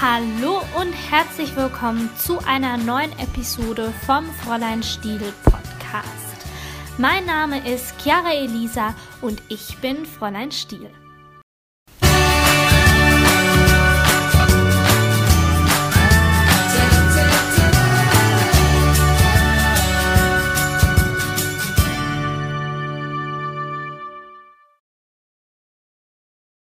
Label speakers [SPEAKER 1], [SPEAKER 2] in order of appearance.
[SPEAKER 1] Hallo und herzlich willkommen zu einer neuen Episode vom Fräulein Stiel Podcast. Mein Name ist Chiara Elisa und ich bin Fräulein Stiel.